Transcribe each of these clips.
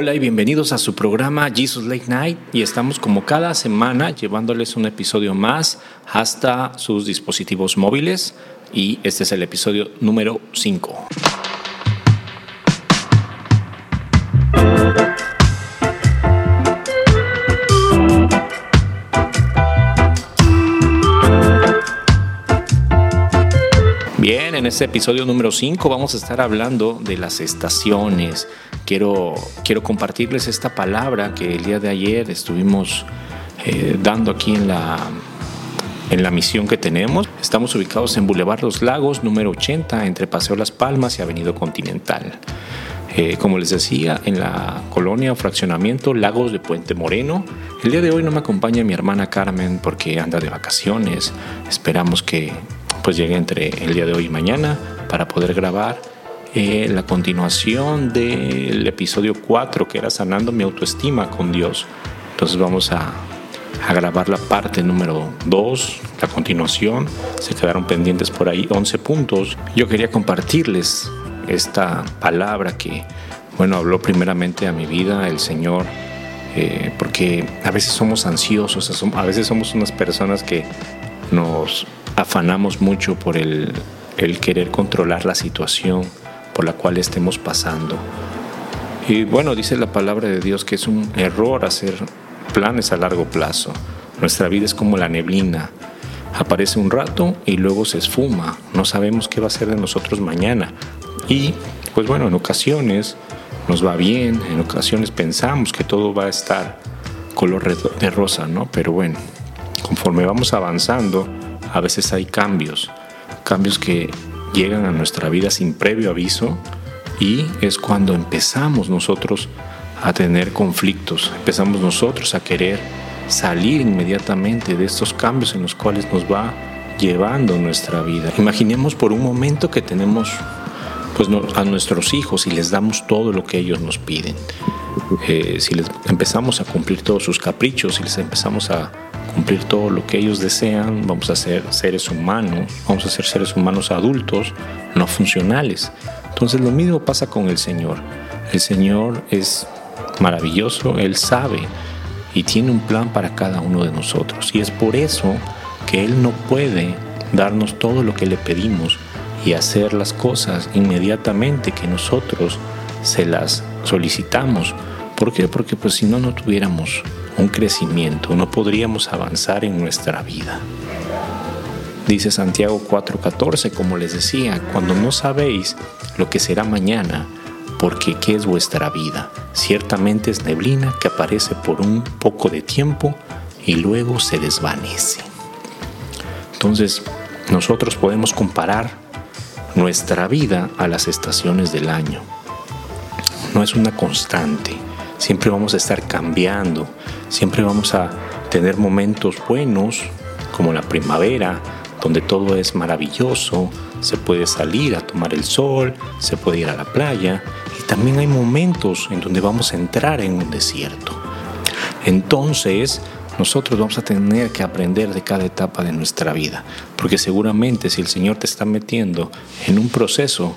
Hola y bienvenidos a su programa Jesus Late Night y estamos como cada semana llevándoles un episodio más hasta sus dispositivos móviles y este es el episodio número 5. Este episodio número 5 vamos a estar hablando de las estaciones. Quiero, quiero compartirles esta palabra que el día de ayer estuvimos eh, dando aquí en la, en la misión que tenemos. Estamos ubicados en Boulevard Los Lagos, número 80, entre Paseo Las Palmas y Avenida Continental. Eh, como les decía, en la colonia o fraccionamiento Lagos de Puente Moreno. El día de hoy no me acompaña mi hermana Carmen porque anda de vacaciones. Esperamos que pues llegue entre el día de hoy y mañana para poder grabar eh, la continuación del episodio 4 que era sanando mi autoestima con Dios. Entonces vamos a, a grabar la parte número 2, la continuación. Se quedaron pendientes por ahí 11 puntos. Yo quería compartirles esta palabra que, bueno, habló primeramente a mi vida el Señor. Eh, porque a veces somos ansiosos, a veces somos unas personas que nos afanamos mucho por el, querer controlar la situación por la cual estemos pasando. Y bueno, dice la palabra de Dios que es un error hacer planes a largo plazo. Nuestra vida es como la neblina. Aparece un rato y luego se esfuma. No sabemos qué va a ser de nosotros mañana. Y pues bueno, en ocasiones nos va bien, en ocasiones pensamos que todo va a estar color de rosa, ¿no? Pero bueno, conforme vamos avanzando, a veces hay cambios, cambios que llegan a nuestra vida sin previo aviso y es cuando empezamos nosotros a tener conflictos, empezamos nosotros a querer salir inmediatamente de estos cambios en los cuales nos va llevando nuestra vida. Imaginemos por un momento que tenemos pues, a nuestros hijos y les damos todo lo que ellos nos piden. Eh, si les empezamos a cumplir todos sus caprichos, si les empezamos a cumplir todo lo que ellos desean, vamos a ser seres humanos, vamos a ser seres humanos adultos, no funcionales. Entonces lo mismo pasa con el Señor. El Señor es maravilloso, Él sabe y tiene un plan para cada uno de nosotros. Y es por eso que Él no puede darnos todo lo que le pedimos y hacer las cosas inmediatamente que nosotros se las solicitamos. ¿Por qué? Porque pues si no, no tuviéramos un crecimiento, no podríamos avanzar en nuestra vida. Dice Santiago 4:14, como les decía, cuando no sabéis lo que será mañana, porque ¿qué es vuestra vida? Ciertamente es neblina que aparece por un poco de tiempo y luego se desvanece. Entonces, nosotros podemos comparar nuestra vida a las estaciones del año. No es una constante, siempre vamos a estar cambiando, Siempre vamos a tener momentos buenos, como la primavera, donde todo es maravilloso, se puede salir a tomar el sol, se puede ir a la playa, y también hay momentos en donde vamos a entrar en un desierto. Entonces, nosotros vamos a tener que aprender de cada etapa de nuestra vida, porque seguramente si el Señor te está metiendo en un proceso,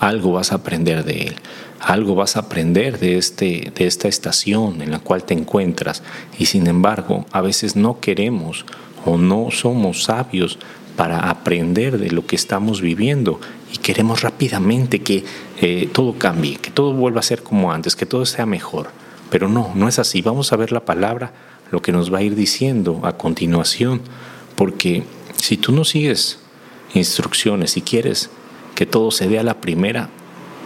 algo vas a aprender de Él, algo vas a aprender de, este, de esta estación en la cual te encuentras y sin embargo a veces no queremos o no somos sabios para aprender de lo que estamos viviendo y queremos rápidamente que eh, todo cambie, que todo vuelva a ser como antes, que todo sea mejor. Pero no, no es así. Vamos a ver la palabra, lo que nos va a ir diciendo a continuación, porque si tú no sigues instrucciones, si quieres que todo se dé a la primera,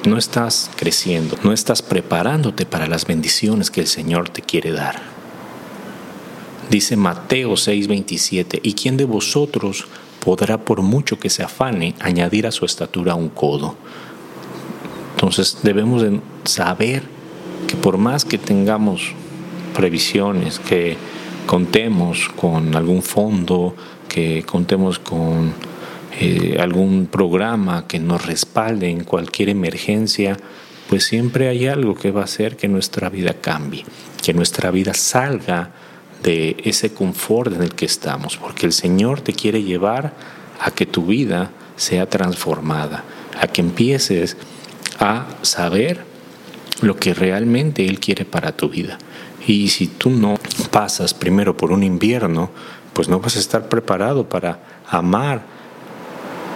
no estás creciendo, no estás preparándote para las bendiciones que el Señor te quiere dar. Dice Mateo 6:27, ¿y quién de vosotros podrá por mucho que se afane añadir a su estatura un codo? Entonces debemos de saber que por más que tengamos previsiones, que contemos con algún fondo, que contemos con eh, algún programa que nos respalde en cualquier emergencia, pues siempre hay algo que va a hacer que nuestra vida cambie, que nuestra vida salga de ese confort en el que estamos, porque el Señor te quiere llevar a que tu vida sea transformada, a que empieces a saber lo que realmente Él quiere para tu vida. Y si tú no pasas primero por un invierno, pues no vas a estar preparado para amar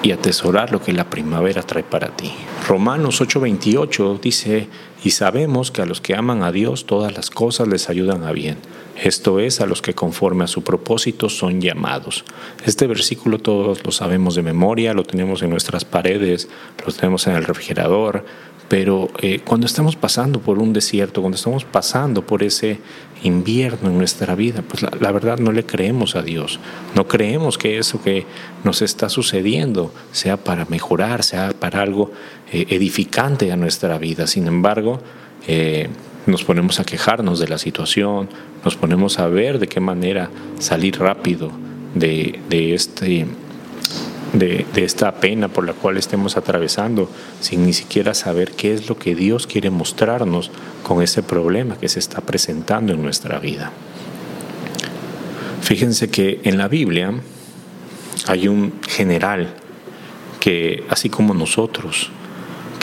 y atesorar lo que la primavera trae para ti. Romanos 8:28 dice, y sabemos que a los que aman a Dios todas las cosas les ayudan a bien. Esto es, a los que conforme a su propósito son llamados. Este versículo todos lo sabemos de memoria, lo tenemos en nuestras paredes, lo tenemos en el refrigerador, pero eh, cuando estamos pasando por un desierto, cuando estamos pasando por ese invierno en nuestra vida, pues la, verdad no le creemos a Dios. No creemos que eso que nos está sucediendo sea para mejorar, sea para algo eh, edificante a nuestra vida. Sin embargo, eh, nos ponemos a quejarnos de la situación, nos ponemos a ver de qué manera salir rápido de, de este de, esta pena por la cual estemos atravesando sin ni siquiera saber qué es lo que Dios quiere mostrarnos con ese problema que se está presentando en nuestra vida. Fíjense que en la Biblia hay un general que, así como nosotros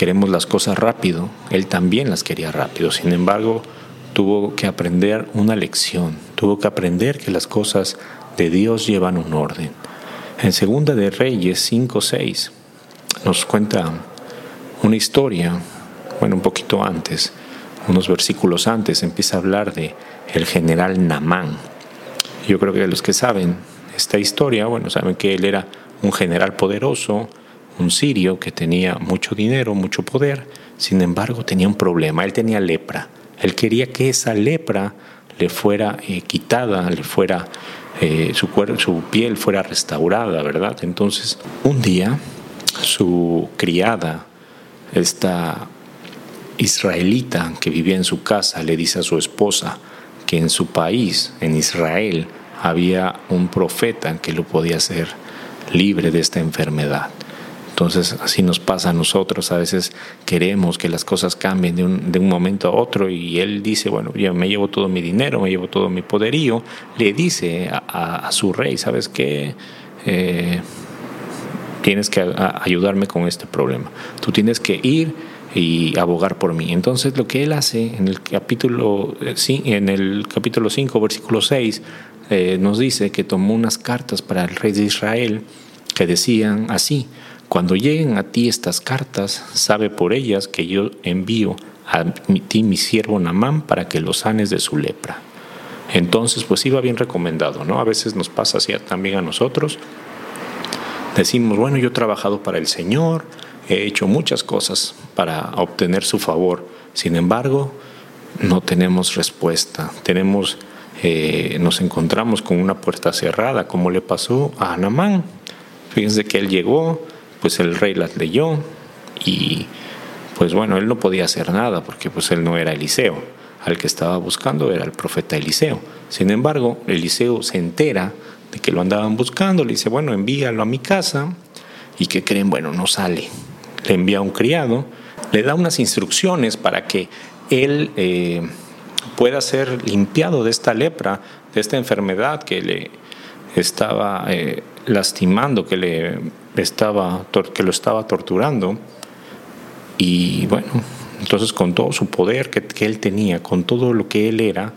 queremos las cosas rápido, él también las quería rápido. Sin embargo, tuvo que aprender una lección, tuvo que aprender que las cosas de Dios llevan un orden en Segunda de Reyes 5.6 nos cuenta una historia, bueno, un poquito antes, unos versículos antes, empieza a hablar de el general Namán. Yo creo que los que saben esta historia, bueno, saben que él era un general poderoso, un sirio que tenía mucho dinero, mucho poder, sin embargo tenía un problema, él tenía lepra. Él quería que esa lepra le fuera eh, quitada, le fuera eh, su, su piel fuera restaurada, ¿verdad? Entonces, un día su criada, esta israelita que vivía en su casa, le dice a su esposa que en su país, en Israel, había un profeta que lo podía hacer libre de esta enfermedad. Entonces así nos pasa a nosotros, a veces queremos que las cosas cambien de un, de un momento a otro y él dice, bueno, yo me llevo todo mi dinero, me llevo todo mi poderío, le dice a, su rey, ¿sabes qué? Eh, tienes que ayudarme con este problema, tú tienes que ir y abogar por mí. Entonces lo que él hace en el capítulo, eh, en el capítulo 5, versículo 6, eh, nos dice que tomó unas cartas para el rey de Israel que decían así, cuando lleguen a ti estas cartas, sabe por ellas que yo envío a ti mi siervo Namán para que lo sanes de su lepra. Entonces, pues iba bien recomendado, ¿no? A veces nos pasa así también a nosotros. Decimos, bueno, yo he trabajado para el Señor, he hecho muchas cosas para obtener su favor. Sin embargo, no tenemos respuesta. Tenemos, eh, nos encontramos con una puerta cerrada, como le pasó a Namán. Fíjense que él llegó, pues el rey las leyó y pues bueno, él no podía hacer nada porque pues él no era Eliseo. Al que estaba buscando era el profeta Eliseo. Sin embargo, Eliseo se entera de que lo andaban buscando, le dice, bueno, envíalo a mi casa y que creen, bueno, no sale. Le envía a un criado, le da unas instrucciones para que él eh, pueda ser limpiado de esta lepra, de esta enfermedad que le estaba eh, lastimando, que le estaba, que lo estaba torturando. Y bueno, entonces con todo su poder que, que él tenía, con todo lo que él era,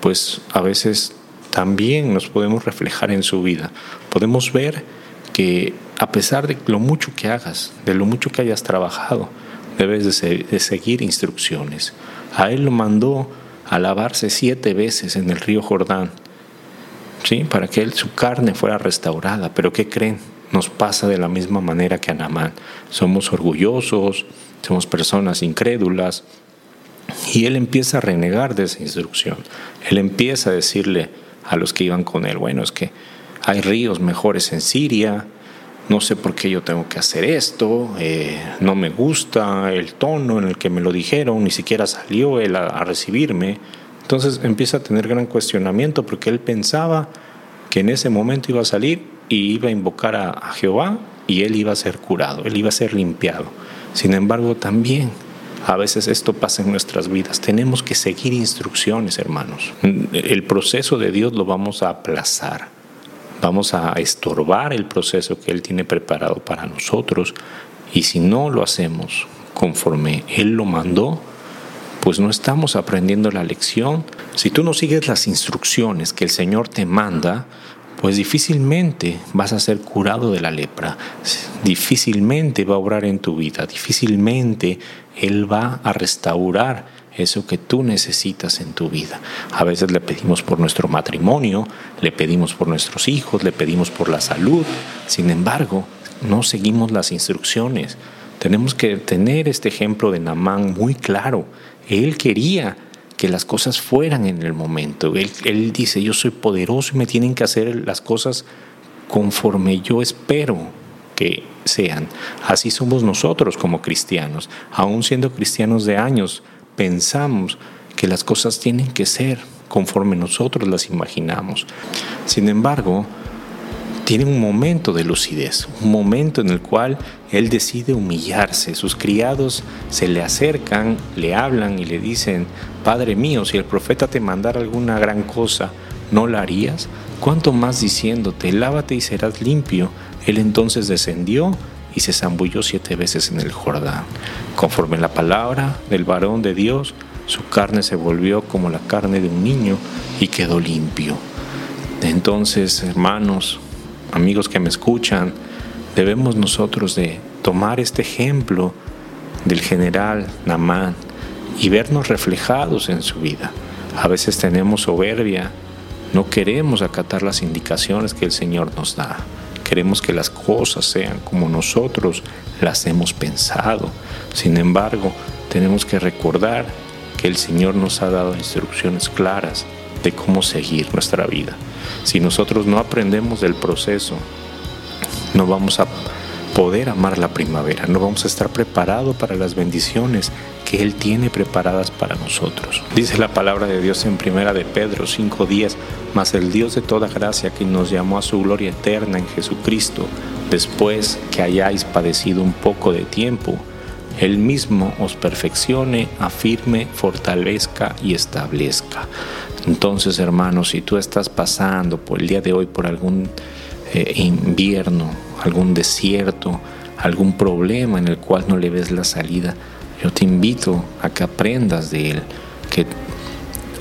pues a veces también nos podemos reflejar en su vida. Podemos ver que a pesar de lo mucho que hagas, de lo mucho que hayas trabajado, debes de, seguir instrucciones. A él lo mandó a lavarse siete veces en el río Jordán, ¿sí? para que él, su carne fuera restaurada. Pero ¿qué creen? Nos pasa de la misma manera que a Namán. Somos orgullosos, somos personas incrédulas. Y él empieza a renegar de esa instrucción. Él empieza a decirle a los que iban con él, bueno, es que hay ríos mejores en Siria, no sé por qué yo tengo que hacer esto, eh, no me gusta el tono en el que me lo dijeron, ni siquiera salió él a recibirme. Entonces empieza a tener gran cuestionamiento porque él pensaba que en ese momento iba a salir y iba a invocar a, Jehová y él iba a ser curado, él iba a ser limpiado. Sin embargo, también a veces esto pasa en nuestras vidas. Tenemos que seguir instrucciones, hermanos. El proceso de Dios lo vamos a aplazar. Vamos a estorbar el proceso que Él tiene preparado para nosotros. Y si no lo hacemos conforme Él lo mandó, pues no estamos aprendiendo la lección. Si tú no sigues las instrucciones que el Señor te manda, pues difícilmente vas a ser curado de la lepra, difícilmente va a obrar en tu vida, difícilmente Él va a restaurar eso que tú necesitas en tu vida. A veces le pedimos por nuestro matrimonio, le pedimos por nuestros hijos, le pedimos por la salud, sin embargo, no seguimos las instrucciones. Tenemos que tener este ejemplo de Namán muy claro. Él quería que las cosas fueran en el momento. Él, dice, yo soy poderoso y me tienen que hacer las cosas conforme yo espero que sean. Así somos nosotros como cristianos. Aún siendo cristianos de años, pensamos que las cosas tienen que ser conforme nosotros las imaginamos. Sin embargo, tiene un momento de lucidez, un momento en el cual él decide humillarse. Sus criados se le acercan, le hablan y le dicen, Padre mío, si el profeta te mandara alguna gran cosa, ¿no la harías? ¿Cuánto más diciéndote, lávate y serás limpio? Él entonces descendió y se zambulló siete veces en el Jordán. Conforme la palabra del varón de Dios, su carne se volvió como la carne de un niño y quedó limpio. Entonces, hermanos, amigos que me escuchan, debemos nosotros de tomar este ejemplo del general Namán y vernos reflejados en su vida. A veces tenemos soberbia, no queremos acatar las indicaciones que el Señor nos da. Queremos que las cosas sean como nosotros las hemos pensado. Sin embargo, tenemos que recordar que el Señor nos ha dado instrucciones claras de cómo seguir nuestra vida. Si nosotros no aprendemos del proceso, no vamos a poder amar la primavera, no vamos a estar preparados para las bendiciones que Él tiene preparadas para nosotros. Dice la palabra de Dios en primera de Pedro 5.10, mas el Dios de toda gracia que nos llamó a su gloria eterna en Jesucristo, después que hayáis padecido un poco de tiempo, él mismo os perfeccione, afirme, fortalezca y establezca. Entonces, hermanos, si tú estás pasando por el día de hoy por algún eh, invierno, algún desierto, algún problema en el cual no le ves la salida, yo te invito a que aprendas de Él, que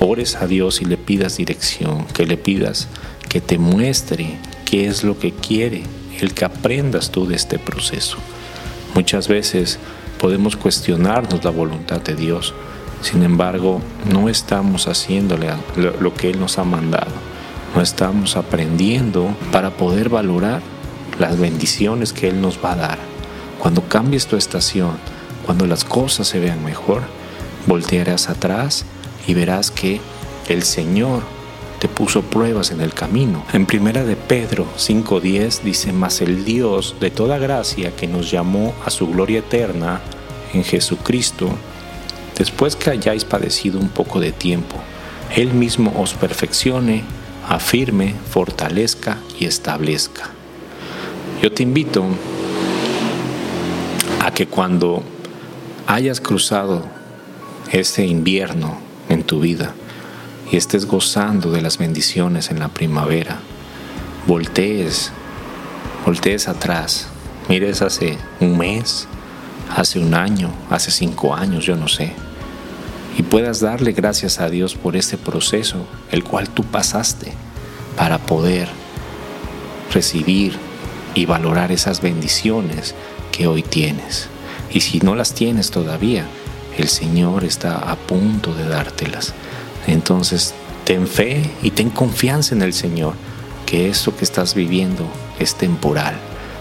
ores a Dios y le pidas dirección, que le pidas que te muestre qué es lo que quiere, el que aprendas tú de este proceso. Muchas veces podemos cuestionarnos la voluntad de Dios. Sin embargo, no estamos haciéndole lo que Él nos ha mandado. No estamos aprendiendo para poder valorar las bendiciones que Él nos va a dar. Cuando cambies tu estación, cuando las cosas se vean mejor, voltearás atrás y verás que el Señor te puso pruebas en el camino. En primera de Pedro 5:10 dice, "Mas el Dios de toda gracia que nos llamó a su gloria eterna en Jesucristo, después que hayáis padecido un poco de tiempo, él mismo os perfeccione, afirme, fortalezca y establezca." Yo te invito a que cuando hayas cruzado este invierno en tu vida, y estés gozando de las bendiciones en la primavera, voltees, voltees atrás, mires hace un mes, hace un año, hace cinco años, yo no sé, y puedas darle gracias a Dios por este proceso, el cual tú pasaste, para poder recibir y valorar esas bendiciones que hoy tienes. Y si no las tienes todavía, el Señor está a punto de dártelas. Entonces, ten fe y ten confianza en el Señor, que esto que estás viviendo es temporal.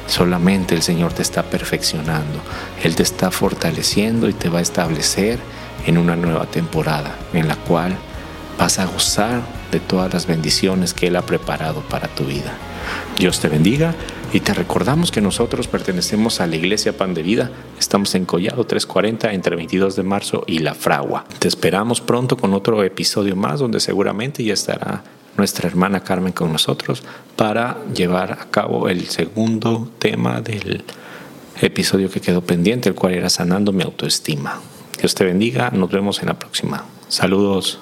Solamente el Señor te está perfeccionando, Él te está fortaleciendo y te va a establecer en una nueva temporada en la cual vas a gozar de todas las bendiciones que Él ha preparado para tu vida. Dios te bendiga y te recordamos que nosotros pertenecemos a la Iglesia Pan de Vida. Estamos en Collado 340 entre 22 de marzo y La Fragua. Te esperamos pronto con otro episodio más donde seguramente ya estará nuestra hermana Carmen con nosotros para llevar a cabo el segundo tema del episodio que quedó pendiente, el cual era sanando mi autoestima. Dios te bendiga, nos vemos en la próxima. Saludos.